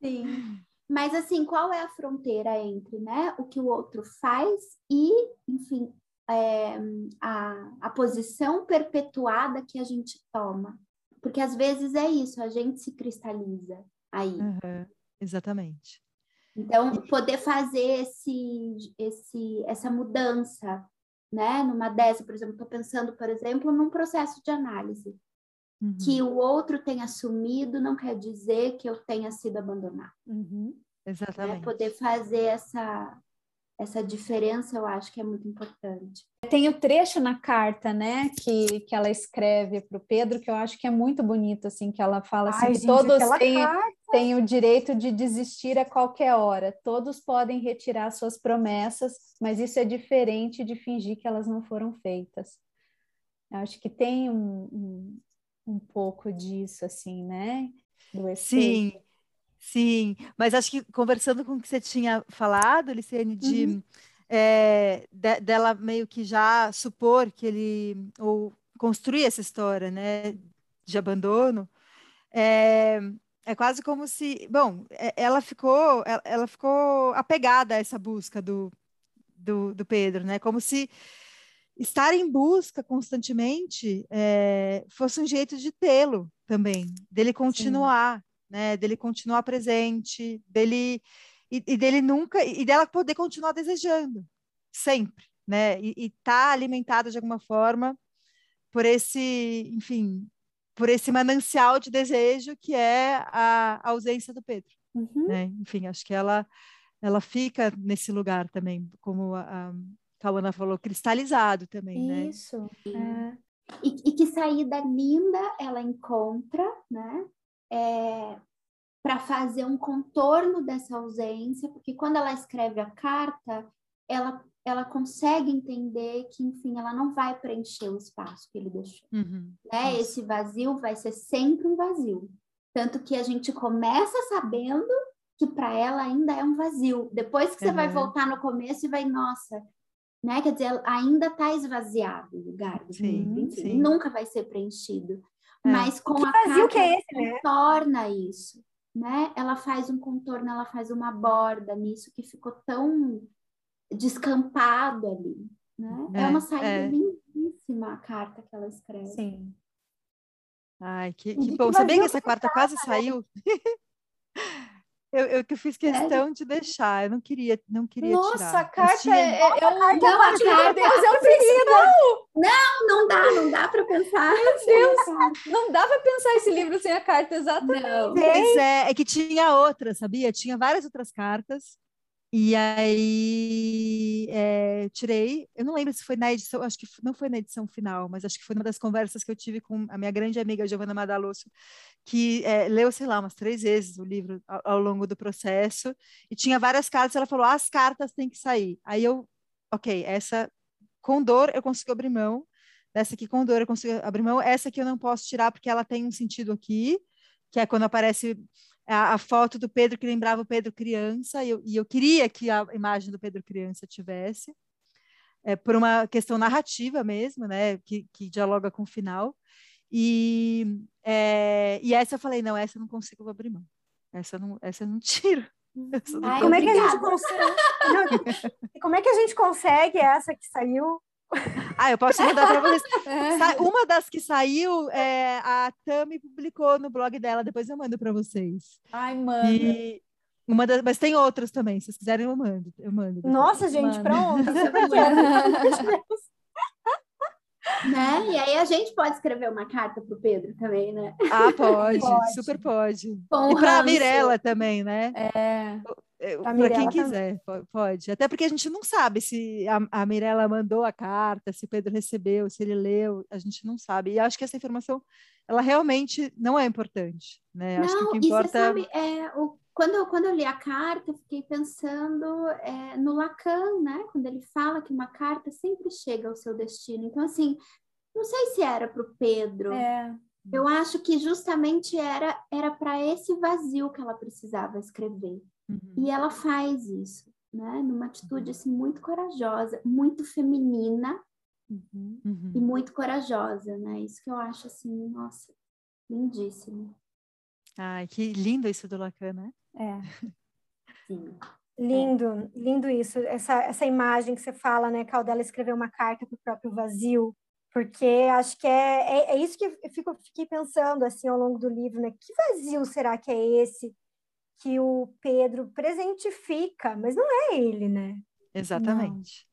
É sim. Mas assim, qual é a fronteira entre né, o que o outro faz e, enfim, é, a, a posição perpetuada que a gente toma? Porque às vezes é isso, a gente se cristaliza aí. Uhum, exatamente. Então, poder fazer esse, esse, essa mudança, né? Numa dessa, por exemplo, estou pensando, por exemplo, num processo de análise. Uhum. Que o outro tenha assumido não quer dizer que eu tenha sido abandonado. Uhum. Exatamente. Né? Poder fazer essa, essa diferença, eu acho que é muito importante. Tem o trecho na carta, né, que, que ela escreve para o Pedro, que eu acho que é muito bonito, assim, que ela fala assim, Ai, que gente, todos têm, têm o direito de desistir a qualquer hora, todos podem retirar suas promessas, mas isso é diferente de fingir que elas não foram feitas. Eu acho que tem um, um, um pouco disso, assim, né? Do Sim, sim. Mas acho que conversando com o que você tinha falado, Licene, de... Uhum. é, de, dela meio que já supor que ele ou construir essa história, né, de abandono, é, é quase como se, bom, ela ficou, ela, ela ficou apegada a essa busca do, do, do Pedro, né, como se estar em busca constantemente é, fosse um jeito de tê-lo também, dele continuar, Sim. né, dele continuar presente, dele e, e, dele nunca e dela poder continuar desejando sempre, né, e estar tá alimentada de alguma forma por esse, enfim, por esse manancial de desejo que é a, a ausência do Pedro, uhum. né? Enfim, acho que ela ela fica nesse lugar também, como a, a Cauana falou, cristalizado também, né? Isso. É. E, e, que saída linda ela encontra, né? É, para fazer um contorno dessa ausência, porque quando ela escreve a carta, ela, ela consegue entender que, enfim, ela não vai preencher o espaço que ele deixou. Uhum. Né? Esse vazio vai ser sempre um vazio. Tanto que a gente começa sabendo que para ela ainda é um vazio. Depois que você uhum. vai voltar no começo e vai, nossa, né? Quer dizer, ainda está esvaziado o lugar. Sim, sim. Nunca vai ser preenchido. É. Mas com a vazio que é esse, né? torna isso, né? Ela faz um contorno, ela faz uma borda nisso que ficou tão descampado ali, né? É, é uma saída é. lindíssima a carta que ela escreve. Sim. Ai, que, que bom. Sabia que essa quarta quase né? saiu? Eu, eu que fiz questão é. de deixar, eu não queria, não queria Nossa, tirar. a carta tinha... é, é, um... Não, a carta, Deus, eu fiz, não! Não, não dá, não dá para pensar. Meu Deus, não dá para pensar esse livro sem a carta, exatamente. Não. Pois é, é que tinha outra, sabia? Tinha várias outras cartas, e aí é, tirei, eu não lembro se foi na edição, acho que não foi na edição final, mas acho que foi uma das conversas que eu tive com a minha grande amiga Giovanna Madalosso, que é, leu, sei lá, umas três vezes o livro ao, ao, longo do processo, e tinha várias cartas, ela falou, as cartas têm que sair. Aí eu, ok, essa com dor eu consigo abrir mão, dessa aqui com dor eu consigo abrir mão, essa aqui eu não posso tirar porque ela tem um sentido aqui, que é quando aparece a, a, foto do Pedro que lembrava o Pedro criança, e eu, e eu queria que a imagem do Pedro criança tivesse, é, por uma questão narrativa mesmo, né, que, que dialoga com o final. E, é, e essa eu falei, não, essa eu não consigo abrir mão. Essa não, essa eu não tiro. Ai, como é que a gente consegue? como é que a gente consegue essa que saiu ah, eu posso mandar para vocês. Uma das que saiu, é, a Tami publicou no blog dela, depois eu mando para vocês. Ai, mano. E uma das, mas tem outras também, se vocês quiserem eu mando. Eu mando Nossa, gente, para onde? né? E aí a gente pode escrever uma carta para o Pedro também, né? Ah, pode, pode. super pode. Com e para a Mirella também, né? É. Para quem quiser, também. pode. Até porque a gente não sabe se a, a Mirella mandou a carta, se o Pedro recebeu, se ele leu, a gente não sabe. E acho que essa informação, ela realmente não é importante, né? Não, acho que o que importa... e você sabe, é, o, quando, eu, quando eu li a carta, eu fiquei pensando é, no Lacan, né? Quando ele fala que uma carta sempre chega ao seu destino. Então, assim, não sei se era para o Pedro. É. Eu acho que justamente era era para esse vazio que ela precisava escrever. Uhum. E ela faz isso, né? Numa atitude assim muito corajosa, muito feminina uhum. e muito corajosa, né? Isso que eu acho assim, nossa, lindíssimo. Ai, que lindo isso do Lacan, né? É. Sim. Lindo, lindo isso. Essa, essa imagem que você fala, né? Caldela escreveu uma carta para o próprio vazio, porque acho que é, é, é, isso que eu fico, fiquei pensando assim ao longo do livro, né? Que vazio será que é esse que o Pedro presentifica, mas não é ele, né? Exatamente.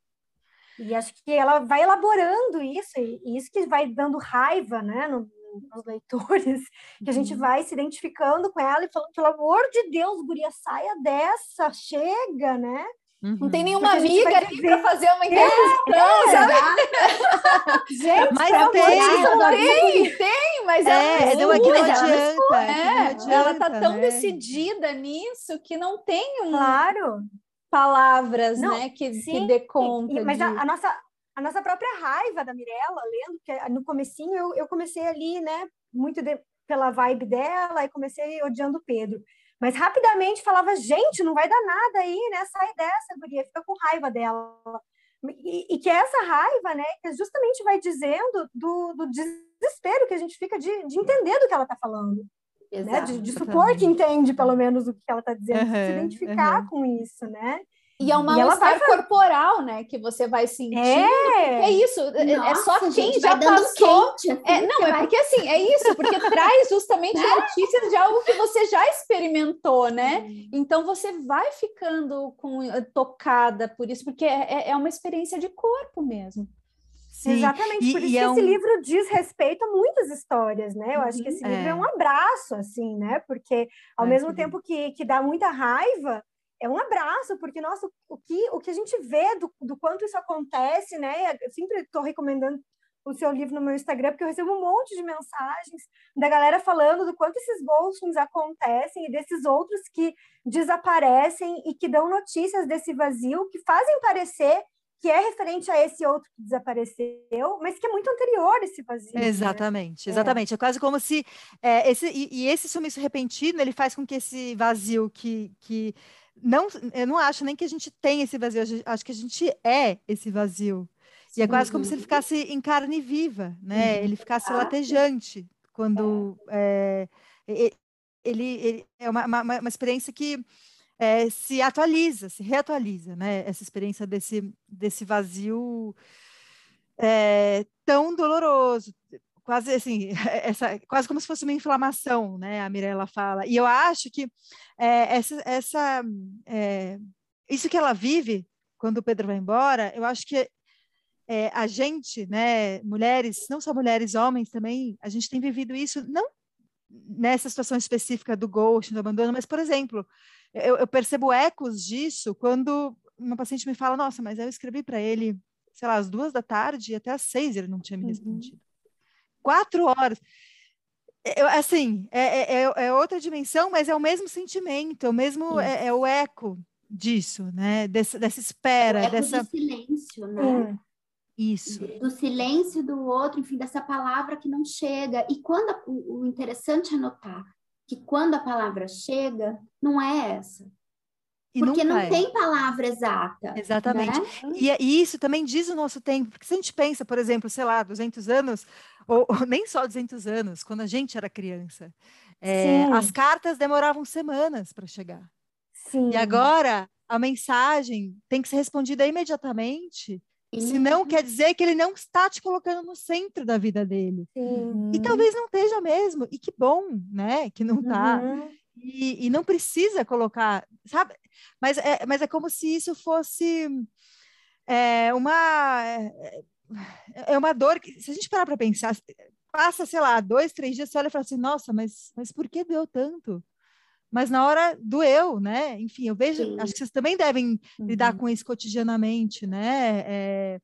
Não. E acho que ela vai elaborando isso, e isso que vai dando raiva, né, no, nos leitores, que a gente uhum. vai se identificando com ela e falando, pelo amor de Deus, guria, saia dessa, chega, né? Uhum. Não tem nenhuma amiga ali para fazer uma intervenção, é, sabe? gente, mas tem, não tem, tem, mas é, ela não, é que não adianta, é, que não adianta, ela tá tão né? decidida nisso que não tem um, claro. palavras, não, né, que, sim, que dê conta. E, mas de... a, a, nossa a nossa própria raiva da Mirella, lendo, que no comecinho eu, eu comecei ali, né, muito de, pela vibe dela e comecei odiando o Pedro. Mas rapidamente falava, gente, não vai dar nada aí, né? Sai dessa, guria, fica com raiva dela. E, e que essa raiva, né, que justamente vai dizendo do, do desespero que a gente fica de, de entender do que ela está falando. né? De, de supor que entende, pelo menos, o que ela está dizendo, uhum, se identificar uhum. com isso, né? E é um mal-estar corporal, né? Que você vai sentir. É, é isso. Nossa, é, é só quem gente, já passou. Quente, assim, é, não, é vai... porque assim, é isso, porque traz justamente né? notícias de algo que você já experimentou, né? Então você vai ficando com, eh, tocada por isso, porque é, é, é uma experiência de corpo mesmo. Sim. Exatamente, e, por isso que é esse um... livro diz respeito a muitas histórias, né? Eu acho que esse uhum. livro é um abraço, assim, né? Porque ao mesmo tempo que, que dá muita raiva, é um abraço, porque, nossa, o que, o que a gente vê do, do quanto isso acontece, né? Eu sempre estou recomendando o seu livro no meu Instagram, porque eu recebo um monte de mensagens da galera falando do quanto esses ghostings acontecem e desses outros que desaparecem e que dão notícias desse vazio, que fazem parecer que é referente a esse outro que desapareceu, mas que é muito anterior esse vazio. Exatamente, né? exatamente. É. é. quase como se é, esse e, e, esse sumiço repentino ele faz com que esse vazio que, que não, eu não acho nem que a gente tem esse vazio, acho que a gente é esse vazio. E é quase como se ele ficasse em carne viva, né? Uhum. Ele ficasse ah, latejante quando é. É, ele, ele, é uma, uma, uma experiência que é, se atualiza, se reatualiza, né? Essa experiência desse, desse vazio é, tão doloroso, quase assim, essa, quase como se fosse uma inflamação, né? A Mirella fala. E eu acho que é, essa, essa é, isso que ela vive quando o Pedro vai embora, eu acho que é, a gente, né, mulheres, não só mulheres, homens também, a gente tem vivido isso não nessa situação específica do ghost, do abandono, mas, por exemplo, eu, eu percebo ecos disso quando uma paciente me fala, nossa, mas eu escrevi para ele, sei lá, às duas da tarde e até às seis ele não tinha me uhum. Quatro horas. Eu, assim, é, é, é, outra dimensão, mas é o mesmo sentimento, é o mesmo, é, é, o eco disso, né? Dessa, dessa espera, é o eco dessa... do silêncio, né? Hum. Isso. Do silêncio do outro, enfim, dessa palavra que não chega. E quando o, o interessante é notar que quando a palavra chega, não é essa. E porque não é. tem palavra exata. Exatamente. Né? E, e, isso também diz o nosso tempo, porque se a gente pensa, por exemplo, sei lá, 200 anos, ou, ou nem só 200 anos, quando a gente era criança, é, as cartas demoravam semanas para chegar. Sim. E agora a mensagem tem que ser respondida imediatamente. Senão quer dizer que ele não está te colocando no centro da vida dele. Sim. E talvez não esteja mesmo. E que bom, né? Que não está. Uhum. E, e, não precisa colocar, sabe? Mas é, mas é como se isso fosse é, uma é, é uma dor que, se a gente parar para pensar, passa, sei lá, dois, três dias, você olha e fala assim, nossa, mas, mas por que doeu tanto? Mas na hora doeu, né? Enfim, eu vejo, Sim. acho que vocês também devem uhum. lidar com isso cotidianamente, né? É,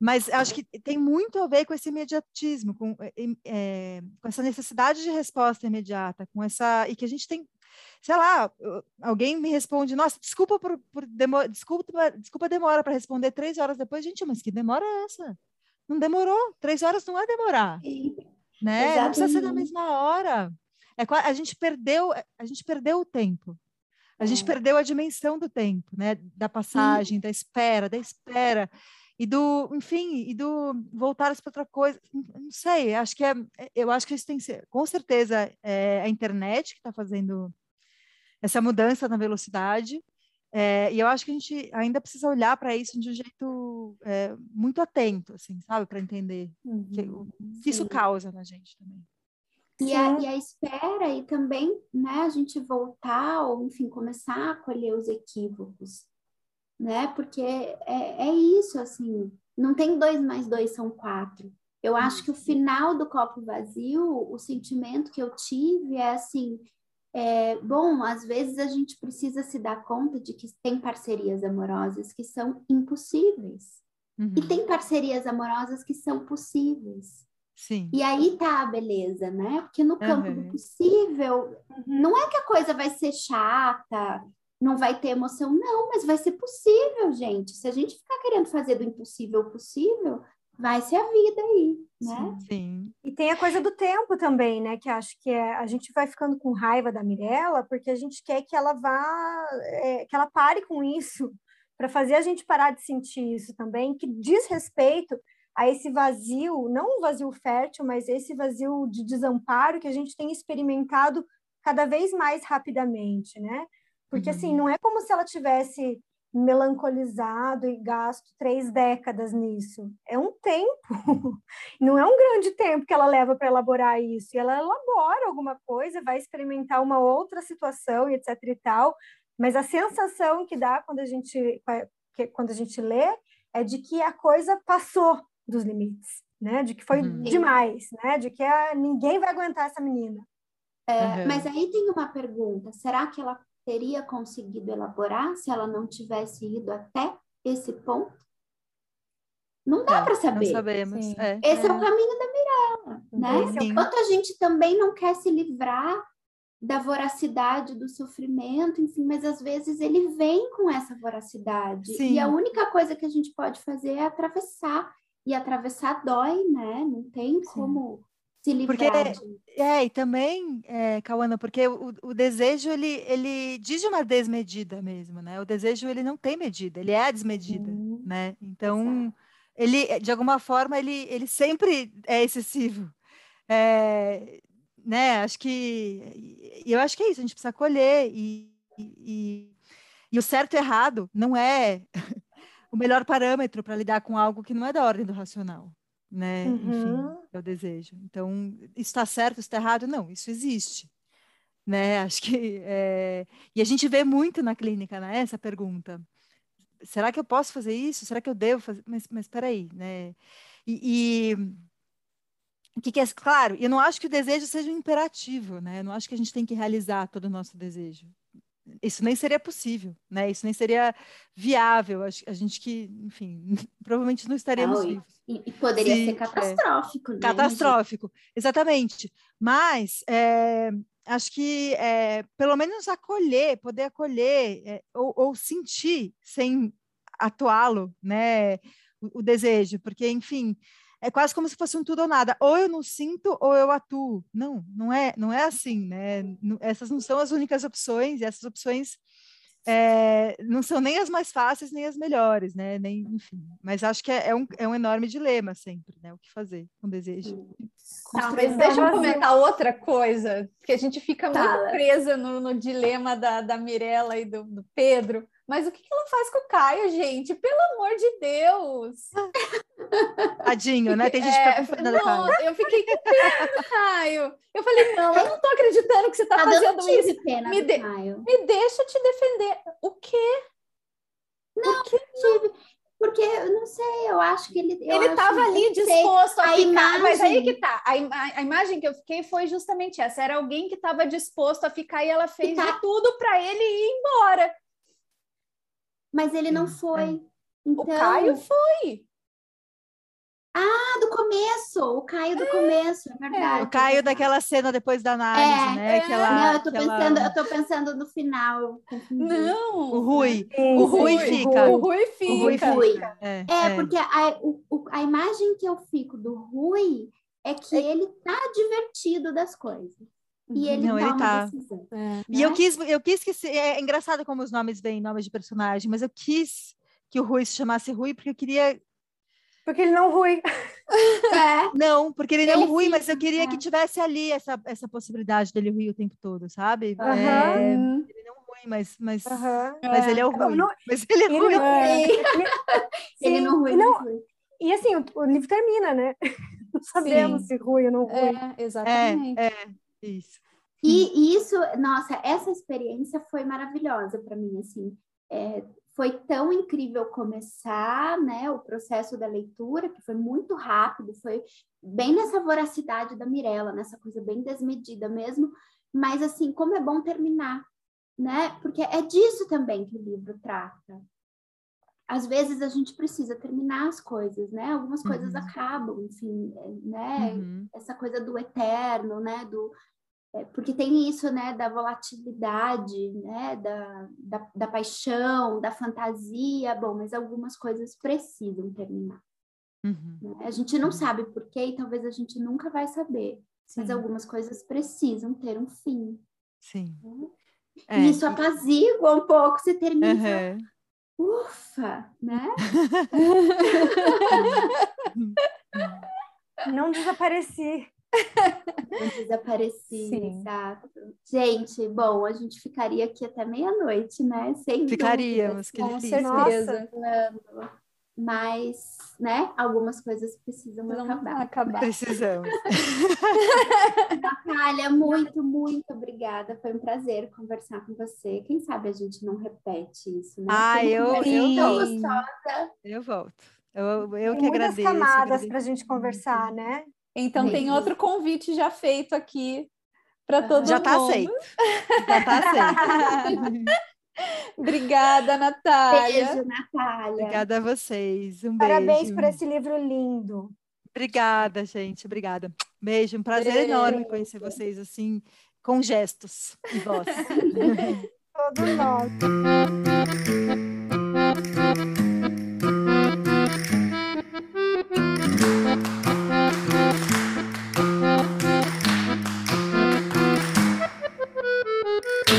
mas acho que tem muito a ver com esse imediatismo, com, é, com essa necessidade de resposta imediata, com essa e que a gente tem sei lá, alguém me responde, nossa, desculpa por, por demora, desculpa, desculpa demora para responder três horas depois, gente, mas que demora é essa? Não demorou, três horas não é demorar, Sim. né? Exatamente. Não precisa ser na mesma hora. É, a gente perdeu, a gente perdeu o tempo. A gente é. perdeu a dimensão do tempo, né? Da passagem, Sim. da espera, da espera e do, enfim, e do voltar para outra coisa. Não sei, acho que é, eu acho que isso tem que ser, com certeza, é a internet que está fazendo essa mudança na velocidade. É, e eu acho que a gente ainda precisa olhar para isso de um jeito é, muito atento, assim, sabe, para entender uhum, que, o que isso causa na gente também. E a, e a, espera e também, né, a gente voltar ou, enfim, começar a colher os equívocos, né, porque é, é isso, assim, não tem dois mais dois são quatro. Eu acho que o final do copo vazio, o sentimento que eu tive é assim, é, bom, às vezes a gente precisa se dar conta de que tem parcerias amorosas que são impossíveis. Uhum. E tem parcerias amorosas que são possíveis. Sim. E aí tá a beleza, né? Porque no campo uhum. do possível, não é que a coisa vai ser chata, não vai ter emoção, não, mas vai ser possível, gente. Se a gente ficar querendo fazer do impossível possível, vai ser a vida aí, né? Sim. E tem a coisa do tempo também, né? Que acho que é, a gente vai ficando com raiva da Mirella porque a gente quer que ela vá, é, que ela pare com isso, para fazer a gente parar de sentir isso também, que diz respeito a esse vazio, não um vazio fértil, mas esse vazio de desamparo que a gente tem experimentado cada vez mais rapidamente, né? Porque assim, Uhum. não é como se ela tivesse melancolizado e gasto três décadas nisso. É um tempo, não é um grande tempo que ela leva para elaborar isso. E ela elabora alguma coisa, vai experimentar uma outra situação e etc e tal. Mas a sensação que dá quando a gente quando a gente lê é de que a coisa passou dos limites, né? De que foi Uhum. demais, né? De que ah, ninguém vai aguentar essa menina. É, Uhum. Mas aí tem uma pergunta: será que ela teria conseguido elaborar se ela não tivesse ido até esse ponto? Não dá É, para Não saber. sabemos. Sim. É. Esse é. o caminho da Mirella, né? É o Sim. Enquanto a gente também não quer se livrar da voracidade do sofrimento, enfim, mas às vezes ele vem com essa voracidade. Sim. E a única coisa que a gente pode fazer é atravessar. E atravessar dói, né? Não tem como se Porque- livrar disso. É, e também, é, Cauana, porque o, o desejo, ele, ele diz de uma desmedida mesmo, né? O desejo, ele não tem medida, ele é a desmedida, Uhum. né? Então, ele, de alguma forma, ele, ele sempre é excessivo. É, né? Acho que... Eu acho que é isso, a gente precisa colher e, e, e o certo e errado não é o melhor parâmetro para lidar com algo que não é da ordem do racional, né? Uhum. Enfim, é o desejo. Então, isso está certo, isso está errado? Não, isso existe, né? Acho que é... e a gente vê muito na clínica, né? Essa pergunta: será que eu posso fazer isso? Será que eu devo fazer? Mas, mas espera aí, né? E, e o que, que é claro? Eu não acho que o desejo seja um imperativo, né? Eu não acho que a gente tem que realizar todo o nosso desejo. Isso nem seria possível, né? Isso nem seria viável. A gente que, enfim, provavelmente não estaríamos e- vivos. E, e poderia Sim, ser é. catastrófico, né? Catastrófico, exatamente. Mas é, acho que é, pelo menos acolher, poder acolher é, ou, ou sentir sem atuá-lo, né? O, o desejo, porque, enfim, é quase como se fosse um tudo ou nada. Ou eu não sinto ou eu atuo. Não, não é, não é assim, né? Essas não são as únicas opções. E essas opções é, não são nem as mais fáceis nem as melhores, né? Nem, enfim. Mas acho que é, é um, é um enorme dilema sempre, né? O que fazer com desejo. Tá, Construir mas deixa eu comentar outra coisa, porque a gente fica muito Fala. presa no, no dilema da, da Mirella e do, do Pedro. Mas o que, que ela faz com o Caio, gente? Pelo amor de Deus! Tadinho, né? Tem gente É, que não, eu fiquei com pena do Caio. Eu falei, não, eu não tô acreditando que você tá, Tá fazendo isso. pena Me dê- Caio. Me deixa te defender. O quê? Tive. Porque, eu não sei, eu acho que ele... eu Ele estava ali não disposto a, a ficar. Mas aí imagem- que tá. A, ima- a imagem que eu fiquei foi justamente essa. Era alguém que estava disposto a ficar e ela fez Ficar. de tudo para ele ir embora. Mas ele não Sim, foi. Então, O Caio foi. Ah, do começo, o Caio do começo, é verdade. O Caio é daquela cena depois da análise, É, né? é. que ela- Não, eu tô que ela- pensando, eu tô pensando no final. Não. O Rui. O Rui fica. O Rui fica. O Rui fica. É, É, é. porque a, o- o- a imagem que eu fico do Rui é que ele tá divertido das coisas. E ele Não, ele tá. decisão. É. E eu né? quis, eu quis que se, é engraçado como os nomes vêm, nomes de personagem, mas eu quis que o Rui se chamasse Rui porque eu queria Porque ele não rui. É, não, porque ele não Ele Rui, mas eu queria é. que tivesse ali essa, essa possibilidade dele Rui o tempo todo, sabe? Aham. É, Hum. ele não Rui, mas mas, mas ele é o Rui. Não- mas ele é ele Rui. não- É. ele não Rui, e não não- Rui. E assim, o, o livro termina, né? Não sabemos Sim. se rui ou não rui. É, exatamente. É, é, isso. E isso, nossa, essa experiência foi maravilhosa para mim, assim. É, foi tão incrível começar, né, o processo da leitura, que foi muito rápido, foi bem nessa voracidade da Mirella, nessa coisa bem desmedida mesmo, mas assim, como é bom terminar, né? Porque é disso também que o livro trata. Às vezes a gente precisa terminar as coisas, né? Algumas coisas Uhum. acabam, enfim, é, né? Uhum. essa coisa do eterno, né? Do, é, porque tem isso, né? Da volatilidade, né? Da, da, da paixão, da fantasia. Bom, mas algumas coisas precisam terminar. Uhum. né? A gente não sabe por quê e talvez a gente nunca vai saber. Mas Sim. algumas coisas precisam ter um fim. Sim. né? É, e isso apazigua um pouco, você termina Aham. Ufa, né? Não desapareci. Eu desapareci, Sim. exato. Gente, bom, a gente ficaria aqui até meia-noite, né? Sem Ficaríamos, dúvidas, que Com certeza. Mas, né, algumas coisas precisam Vamos acabar. acabar. Precisamos. Natália, muito, muito obrigada. Foi um prazer conversar com você. Quem sabe a gente não repete isso, né? Ah, eu- eu- tão gostosa. Eu volto. Eu, eu Tem que muitas agradeço. camadas para a gente conversar, né? Então tem Mesmo. outro convite já feito aqui para todo Já mundo. está aceito. Já está aceito. Obrigada, Natália. Beijo, Natália. Obrigada a vocês. Um Parabéns beijo. por esse livro lindo. Obrigada, gente. Obrigada. Beijo. Um prazer Beijo. enorme conhecer vocês assim, com gestos e voz. Todo nosso.